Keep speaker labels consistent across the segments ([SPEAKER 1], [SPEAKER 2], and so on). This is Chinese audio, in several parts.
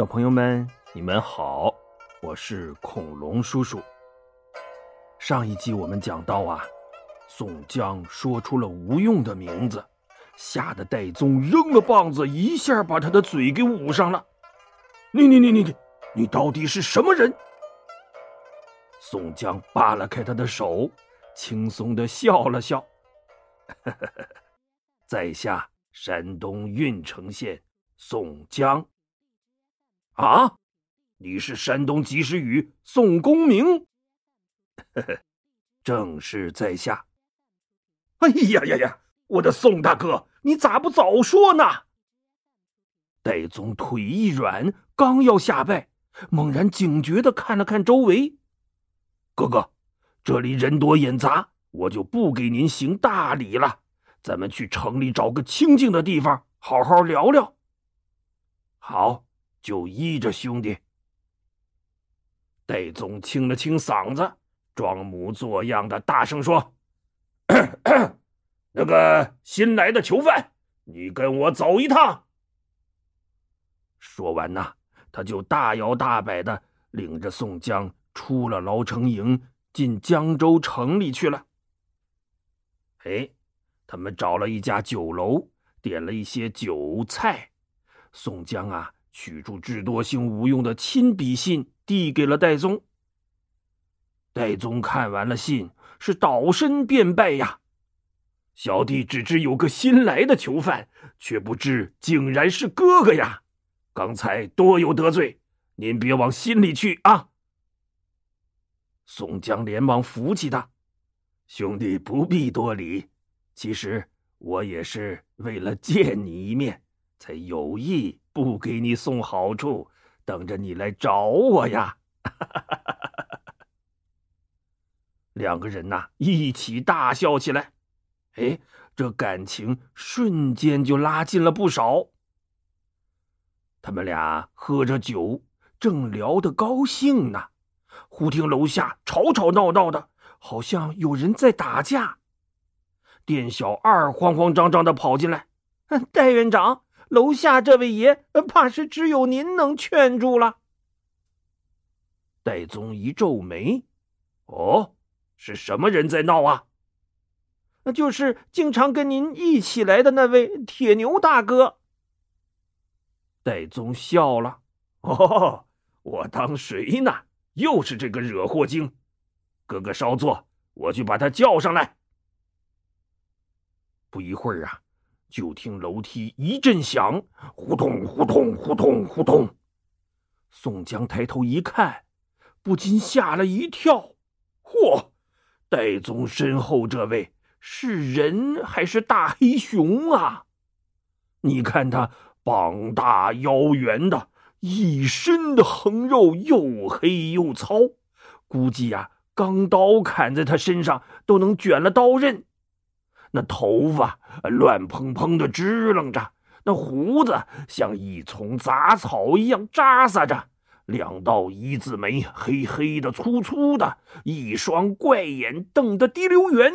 [SPEAKER 1] 小朋友们，你们好，我是恐龙叔叔。上一集我们讲到啊，宋江说出了吴用的名字，吓得戴宗扔了棒子，一下把他的嘴给捂上了。你你你你你，你到底是什么人？宋江扒拉开他的手，轻松的笑了笑，在下山东郓城县宋江。啊，你是山东及时雨宋公明？正是在下。哎呀呀呀，我的宋大哥，你咋不早说呢？戴宗腿一软，刚要下拜，猛然警觉的看了看周围。哥哥，这里人多眼杂，我就不给您行大礼了。咱们去城里找个清静的地方，好好聊聊。好。就依着兄弟。戴宗清了清嗓子，装模作样的大声说：“ 那个新来的囚犯，你跟我走一趟。”说完呐，他就大摇大摆的领着宋江出了牢城营，进江州城里去了。哎，他们找了一家酒楼，点了一些酒菜。宋江啊。取出智多星吴用的亲笔信，递给了戴宗。戴宗看完了信，是倒身便拜呀。小弟只知有个新来的囚犯，却不知竟然是哥哥呀！刚才多有得罪，您别往心里去啊。宋江连忙扶起他，兄弟不必多礼。其实我也是为了见你一面，才有意。不给你送好处，等着你来找我呀！两个人呐，一起大笑起来。哎，这感情瞬间就拉近了不少。他们俩喝着酒，正聊得高兴呢，忽听楼下吵吵闹闹的，好像有人在打架。店小二慌慌张张的跑进来：“
[SPEAKER 2] 戴院长。”楼下这位爷，怕是只有您能劝住了。
[SPEAKER 1] 戴宗一皱眉：“哦，是什么人在闹啊？”“
[SPEAKER 2] 那就是经常跟您一起来的那位铁牛大哥。”
[SPEAKER 1] 戴宗笑了：“哦，我当谁呢？又是这个惹祸精！哥哥稍坐，我去把他叫上来。”不一会儿啊。就听楼梯一阵响，呼通呼通呼通呼通。宋江抬头一看，不禁吓了一跳。嚯！戴宗身后这位是人还是大黑熊啊？你看他膀大腰圆的，一身的横肉，又黑又糙，估计呀，钢刀砍在他身上都能卷了刀刃。那头发乱蓬蓬的支棱着，那胡子像一丛杂草一样扎撒着，两道一字眉黑黑的粗粗的，一双怪眼瞪得滴溜圆。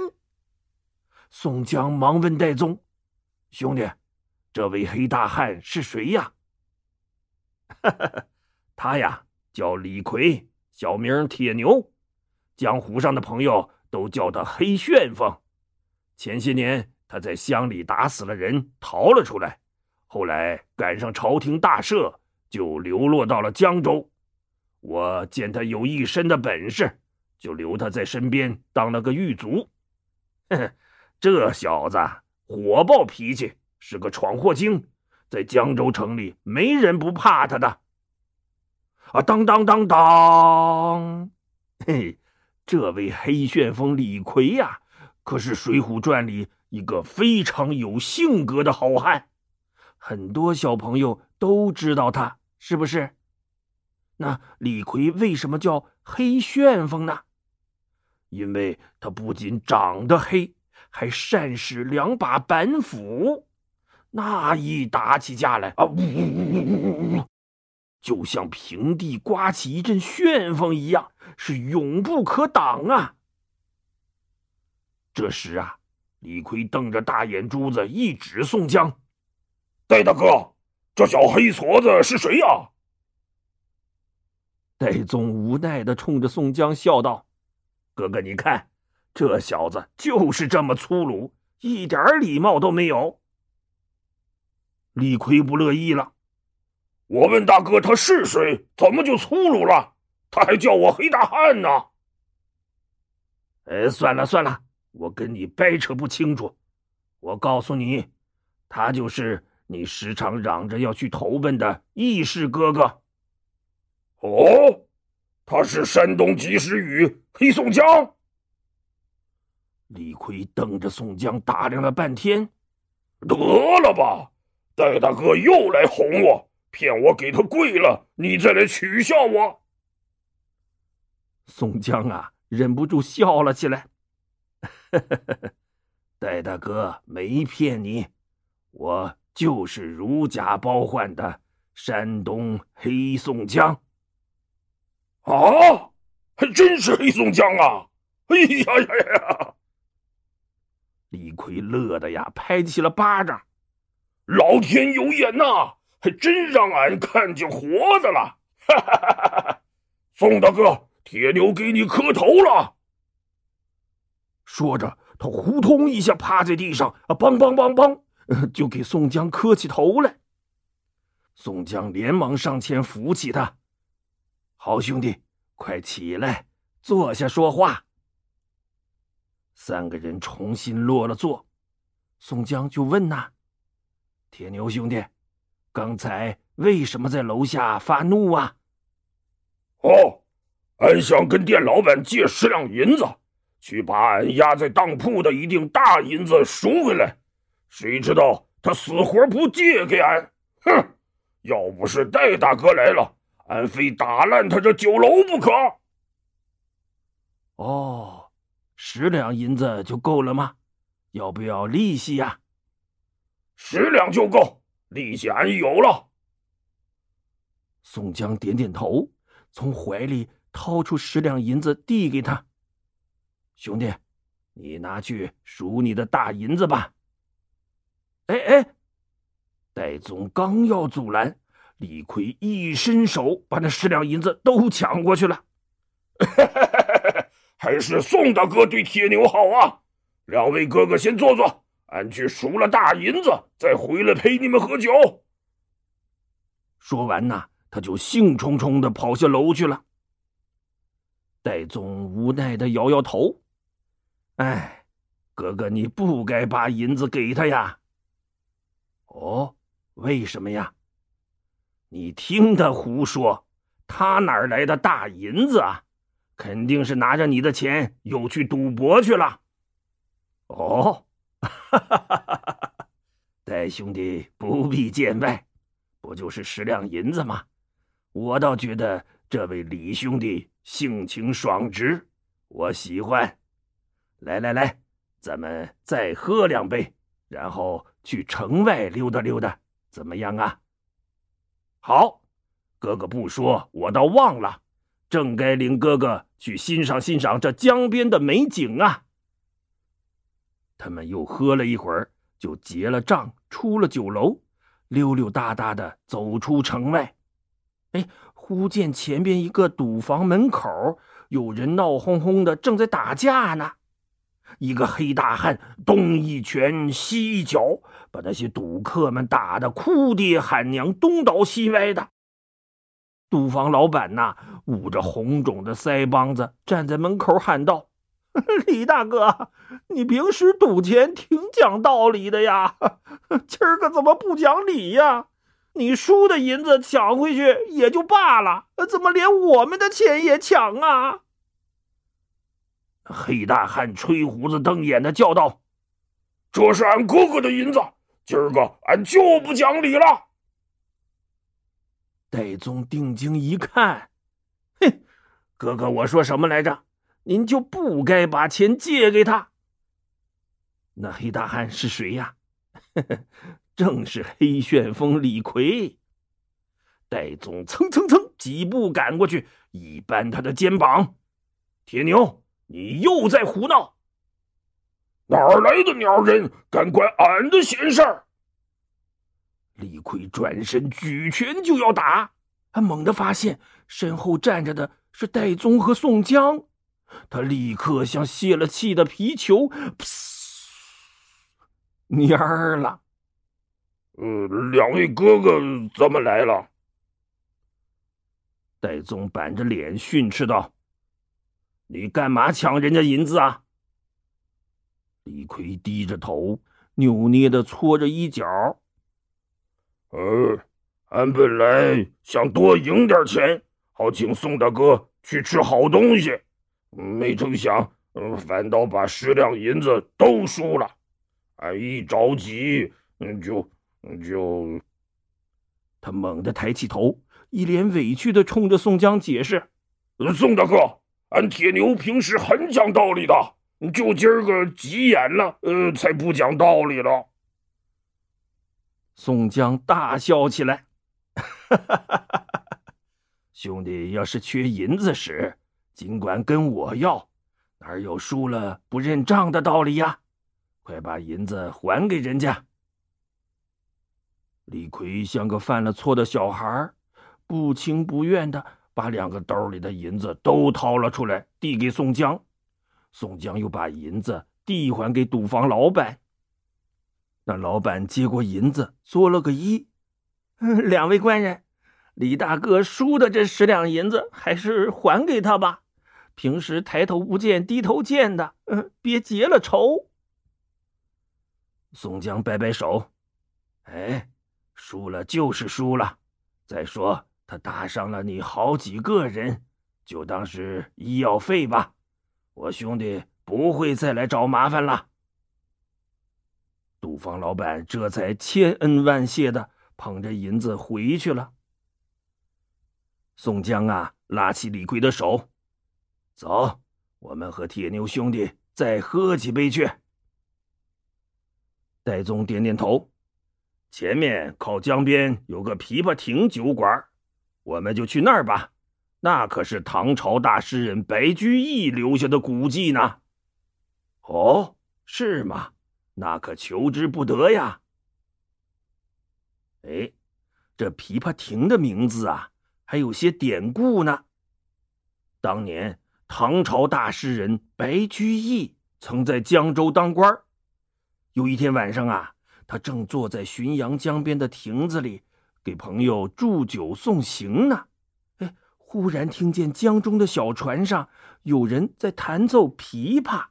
[SPEAKER 1] 宋江忙问戴宗：“兄弟，这位黑大汉是谁呀？”“ 他呀，叫李逵，小名铁牛，江湖上的朋友都叫他黑旋风。”前些年，他在乡里打死了人，逃了出来。后来赶上朝廷大赦，就流落到了江州。我见他有一身的本事，就留他在身边当了个狱卒。哼，这小子火爆脾气，是个闯祸精，在江州城里没人不怕他的。啊，当当当当！嘿，这位黑旋风李逵呀！可是《水浒传》里一个非常有性格的好汉，很多小朋友都知道他，是不是？那李逵为什么叫黑旋风呢？因为他不仅长得黑，还善使两把板斧，那一打起架来啊，呜呜呜呜呜呜，就像平地刮起一阵旋风一样，是永不可挡啊！这时啊，李逵瞪着大眼珠子一指宋江：“戴大哥，这小黑矬子是谁呀？”戴宗无奈的冲着宋江笑道：“哥哥，你看，这小子就是这么粗鲁，一点礼貌都没有。”李逵不乐意了：“
[SPEAKER 3] 我问大哥他是谁，怎么就粗鲁了？他还叫我黑大汉呢！”
[SPEAKER 1] 哎，算了算了，我跟你掰扯不清楚。我告诉你，他就是你时常嚷着要去投奔的义士哥哥。
[SPEAKER 3] 哦，他是山东及时雨黑宋江。
[SPEAKER 1] 李逵瞪着宋江打量了半天，
[SPEAKER 3] 得了吧，戴大哥又来哄我，骗我给他跪了，你再来取笑我。
[SPEAKER 1] 宋江啊！忍不住笑了起来，戴大哥没骗你，我就是如假包换的山东黑宋江。
[SPEAKER 3] 啊，还真是黑宋江啊！哎呀呀呀！
[SPEAKER 1] 李逵乐的呀，拍起了巴掌。
[SPEAKER 3] 老天有眼呐，还真让俺看见活的了！哈哈哈哈哈宋大哥。铁牛给你磕头了。
[SPEAKER 1] 说着，他呼通一下趴在地上，啊，梆梆梆梆，就给宋江磕起头来。宋江连忙上前扶起他：“好兄弟，快起来，坐下说话。”三个人重新落了座，宋江就问：“呐，铁牛兄弟，刚才为什么在楼下发怒啊？”
[SPEAKER 3] 哦。俺想跟店老板借十两银子，去把俺压在当铺的一锭大银子赎回来。谁知道他死活不借给俺！哼！要不是戴大哥来了，俺非打烂他这酒楼不可。
[SPEAKER 1] 哦，十两银子就够了吗？要不要利息呀？
[SPEAKER 3] 十两就够，利息俺有了。
[SPEAKER 1] 宋江点点头，从怀里。掏出十两银子递给他，兄弟，你拿去赎你的大银子吧。哎哎，戴宗刚要阻拦，李逵一伸手把那十两银子都抢过去了。
[SPEAKER 3] 还是宋大哥对铁牛好啊！两位哥哥先坐坐，俺去赎了大银子，再回来陪你们喝酒。
[SPEAKER 1] 说完呐，他就兴冲冲的跑下楼去了。戴宗无奈的摇摇头：“哎，哥哥，你不该把银子给他呀。”“哦，为什么呀？”“你听他胡说，他哪儿来的大银子啊？肯定是拿着你的钱又去赌博去了。”“哦，哈哈哈哈哈！戴兄弟不必见外，不就是十两银子吗？我倒觉得这位李兄弟……”性情爽直，我喜欢。来来来，咱们再喝两杯，然后去城外溜达溜达，怎么样啊？好，哥哥不说，我倒忘了，正该领哥哥去欣赏欣赏这江边的美景啊。他们又喝了一会儿，就结了账，出了酒楼，溜溜达达的走出城外。哎。忽见前边一个赌房门口有人闹哄哄的，正在打架呢。一个黑大汉东一拳西一脚，把那些赌客们打得哭爹喊娘、东倒西歪的。赌房老板呐，捂着红肿的腮帮子，站在门口喊道：“李大哥，你平时赌钱挺讲道理的呀，今儿个怎么不讲理呀？”你输的银子抢回去也就罢了，怎么连我们的钱也抢啊？黑大汉吹胡子瞪眼的叫道：“
[SPEAKER 3] 这是俺哥哥的银子，今儿个俺就不讲理了。”
[SPEAKER 1] 戴宗定睛一看，哼，哥哥，我说什么来着？您就不该把钱借给他。那黑大汉是谁呀？正是黑旋风李逵，戴宗蹭蹭蹭几步赶过去，一扳他的肩膀：“铁牛，你又在胡闹！
[SPEAKER 3] 哪儿来的鸟人，敢管俺的闲事儿？”
[SPEAKER 1] 李逵转身举拳就要打，
[SPEAKER 2] 他猛地发现身后站着的是戴宗和宋江，他立刻像泄了气的皮球，蔫儿了。
[SPEAKER 3] 呃，两位哥哥怎么来了？
[SPEAKER 1] 戴宗板着脸训斥道：“你干嘛抢人家银子啊？”
[SPEAKER 2] 李逵低着头，扭捏的搓着衣角。
[SPEAKER 3] 呃，俺本来想多赢点钱，好请宋大哥去吃好东西，没成想，反倒把十两银子都输了。俺一着急，就就……
[SPEAKER 2] 他猛地抬起头，一脸委屈的冲着宋江解释：“
[SPEAKER 3] 宋大哥，俺铁牛平时很讲道理的。”就今儿个急眼了，呃，才不讲道理了。
[SPEAKER 2] 宋江大笑起来：“
[SPEAKER 1] 兄弟，要是缺银子使，尽管跟我要，哪有输了不认账的道理呀？快把银子还给人家。”
[SPEAKER 2] 李逵像个犯了错的小孩，不情不愿的把两个兜里的银子都掏了出来，递给宋江。宋江又把银子递还给赌坊老板。那老板接过银子，作了个揖：“两位官人，李大哥输的这十两银子，还是还给他吧。平时抬头不见低头见的，嗯，别结了仇。”
[SPEAKER 1] 宋江摆摆手：“哎，输了就是输了。再说他打伤了你好几个人，就当是医药费吧。”我兄弟不会再来找麻烦了。
[SPEAKER 2] 赌坊老板这才千恩万谢的捧着银子回去了。宋江啊，拉起李逵的手，走，我们和铁牛兄弟再喝几杯去。
[SPEAKER 1] 戴宗点点头，前面靠江边有个琵琶亭酒馆，我们就去那儿吧。那可是唐朝大诗人白居易留下的古迹呢。
[SPEAKER 2] 哦，是吗？那可求之不得呀。哎，这琵琶亭的名字啊，还有些典故呢。当年唐朝大诗人白居易曾在江州当官有一天晚上啊，他正坐在浔阳江边的亭子里，给朋友祝酒送行呢。哎忽然听见江中的小船上有人在弹奏琵琶，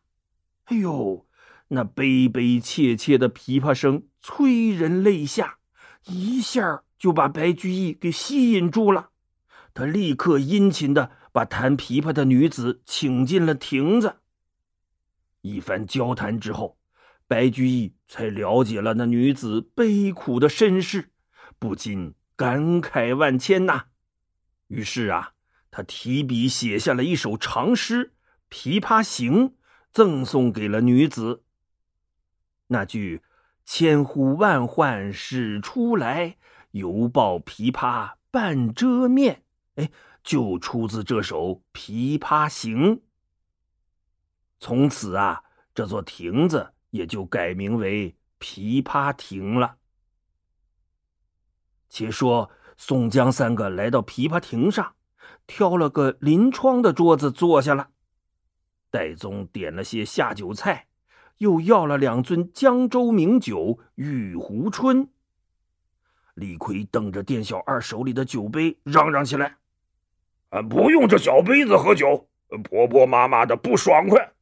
[SPEAKER 2] 哎呦，那悲悲切切的琵琶声催人泪下，一下就把白居易给吸引住了。他立刻殷勤的把弹琵琶的女子请进了亭子。一番交谈之后，白居易才了解了那女子悲苦的身世，不禁感慨万千呐。于是啊。他提笔写下了一首长诗《琵琶行》，赠送给了女子。那句“千呼万唤始出来，犹抱琵琶半遮面”，哎，就出自这首《琵琶行》。从此啊，这座亭子也就改名为琵琶亭了。且说宋江三个来到琵琶亭上。挑了个临窗的桌子坐下了，戴宗点了些下酒菜，又要了两樽江州名酒玉壶春。李逵瞪着店小二手里的酒杯，嚷嚷起来：“
[SPEAKER 3] 俺不用这小杯子喝酒，婆婆妈妈的不爽快，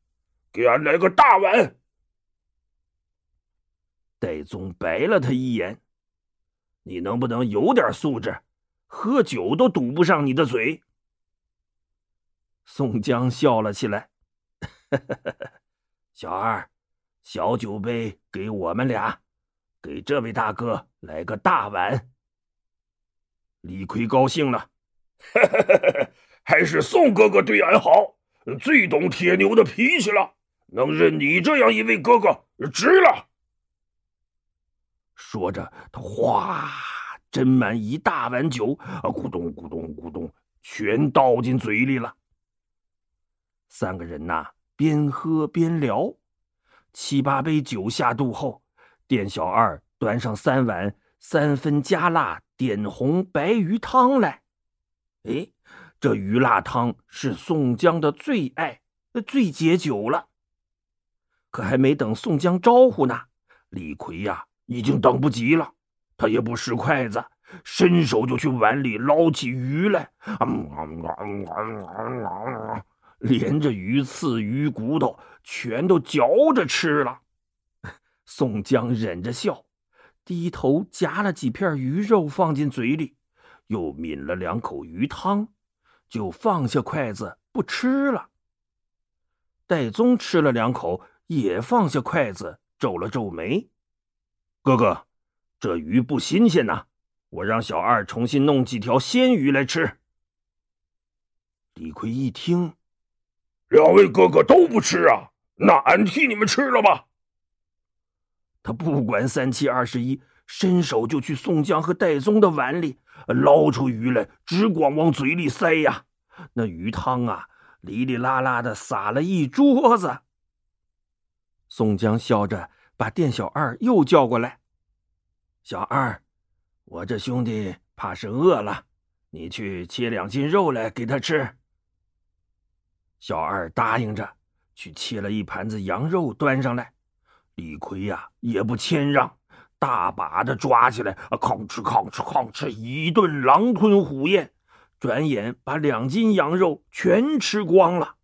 [SPEAKER 3] 给俺来个大碗。”
[SPEAKER 2] 戴宗白了他一眼：“你能不能有点素质？喝酒都堵不上你的嘴。”宋江笑了起来：“小二，小酒杯给我们俩，给这位大哥来个大碗。”
[SPEAKER 1] 李逵高兴了：“
[SPEAKER 3] 还是宋哥哥对俺好，最懂铁牛的脾气了，能认你这样一位哥哥，值了。”
[SPEAKER 2] 说着，他哗斟满一大碗酒，啊，咕咚咕咚咕咚，全倒进嘴里了。三个人呐，边喝边聊，七八杯酒下肚后，店小二端上三碗三分加辣点红白鱼汤来，哎，这鱼辣汤是宋江的最爱，最解酒了。可还没等宋江招呼呢，李逵呀已经等不及了，他也不使筷子，伸手就去碗里捞起鱼来，连着鱼刺、鱼骨头全都嚼着吃了。宋江忍着笑，低头夹了几片鱼肉放进嘴里，又抿了两口鱼汤，就放下筷子不吃了。戴宗吃了两口。也放下筷子，皱了皱眉。哥哥，这鱼不新鲜呐，我让小二重新弄几条鲜鱼来吃。李逵一听，
[SPEAKER 3] 两位哥哥都不吃啊，那俺替你们吃了吧。
[SPEAKER 2] 他不管三七二十一，伸手就去宋江和戴宗的碗里捞出鱼来，只管往嘴里塞呀。那鱼汤啊，哩哩啦啦的洒了一桌子。宋江笑着把店小二又叫过来：“小二，我这兄弟怕是饿了，你去切两斤肉来给他吃。”小二答应着，去切了一盘子羊肉端上来。李逵呀也不谦让，大把的抓起来啊，吭哧吭哧吭哧，一顿狼吞虎咽，转眼把两斤羊肉全吃光了。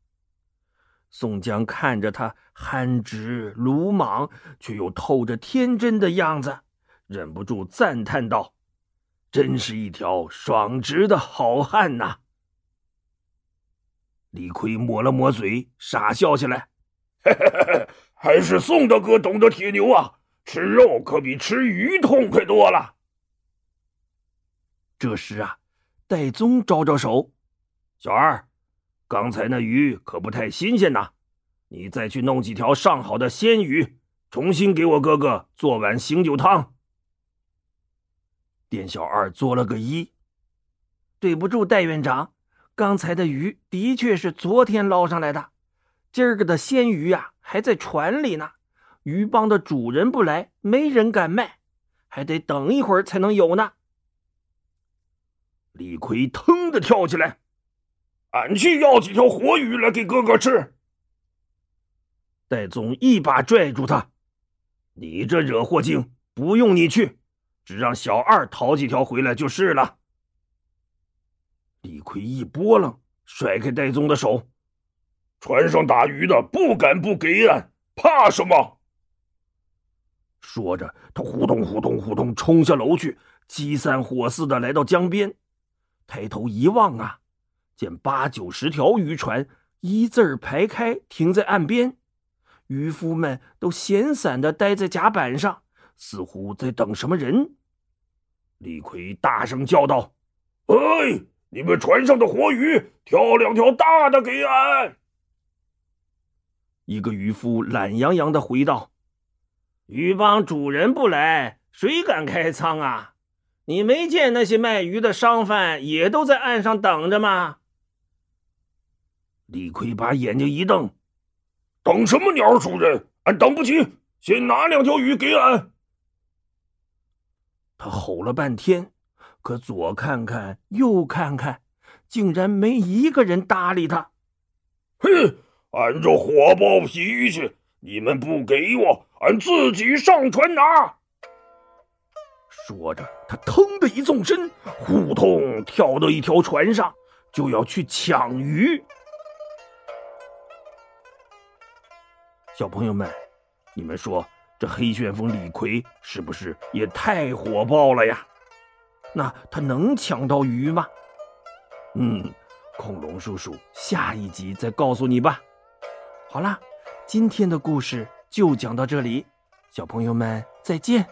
[SPEAKER 2] 宋江看着他憨直鲁莽，却又透着天真的样子，忍不住赞叹道：“真是一条爽直的好汉呐！”李逵抹了抹嘴，傻笑起来：“
[SPEAKER 3] 还是宋大哥懂得铁牛啊！吃肉可比吃鱼痛快多了。”
[SPEAKER 2] 这时啊，戴宗招招手：“小二。”刚才那鱼可不太新鲜呐，你再去弄几条上好的鲜鱼，重新给我哥哥做碗醒酒汤。店小二作了个揖：“对不住，戴院长，刚才的鱼的确是昨天捞上来的，今儿个的鲜鱼呀还在船里呢。鱼帮的主人不来，没人敢卖，还得等一会儿才能有呢。”李逵腾的跳起来。
[SPEAKER 3] 俺去要几条活鱼来给哥哥吃。
[SPEAKER 2] 戴宗一把拽住他：“你这惹祸精，不用你去，只让小二讨几条回来就是了。”李逵一拨楞，甩开戴宗的手：“
[SPEAKER 3] 船上打鱼的不敢不给俺，怕什么？”
[SPEAKER 2] 说着，他呼通呼通呼通冲下楼去，急三火四的来到江边，抬头一望啊！见八九十条渔船一字排开停在岸边，渔夫们都闲散的待在甲板上，似乎在等什么人。李逵大声叫道：“
[SPEAKER 3] 哎，你们船上的活鱼，挑两条大的给俺！”
[SPEAKER 2] 一个渔夫懒洋洋的回道：“渔帮主人不来，谁敢开仓啊？你没见那些卖鱼的商贩也都在岸上等着吗？”李逵把眼睛一瞪：“
[SPEAKER 3] 等什么鸟？主人，俺等不及，先拿两条鱼给俺。”
[SPEAKER 2] 他吼了半天，可左看看右看看，竟然没一个人搭理他。
[SPEAKER 3] 嘿，俺这火爆脾气，你们不给我，俺自己上船拿。
[SPEAKER 2] 说着，他腾的一纵身，呼通跳到一条船上，就要去抢鱼。小朋友们，你们说这黑旋风李逵是不是也太火爆了呀？那他能抢到鱼吗？嗯，恐龙叔叔下一集再告诉你吧。好啦，今天的故事就讲到这里，小朋友们再见。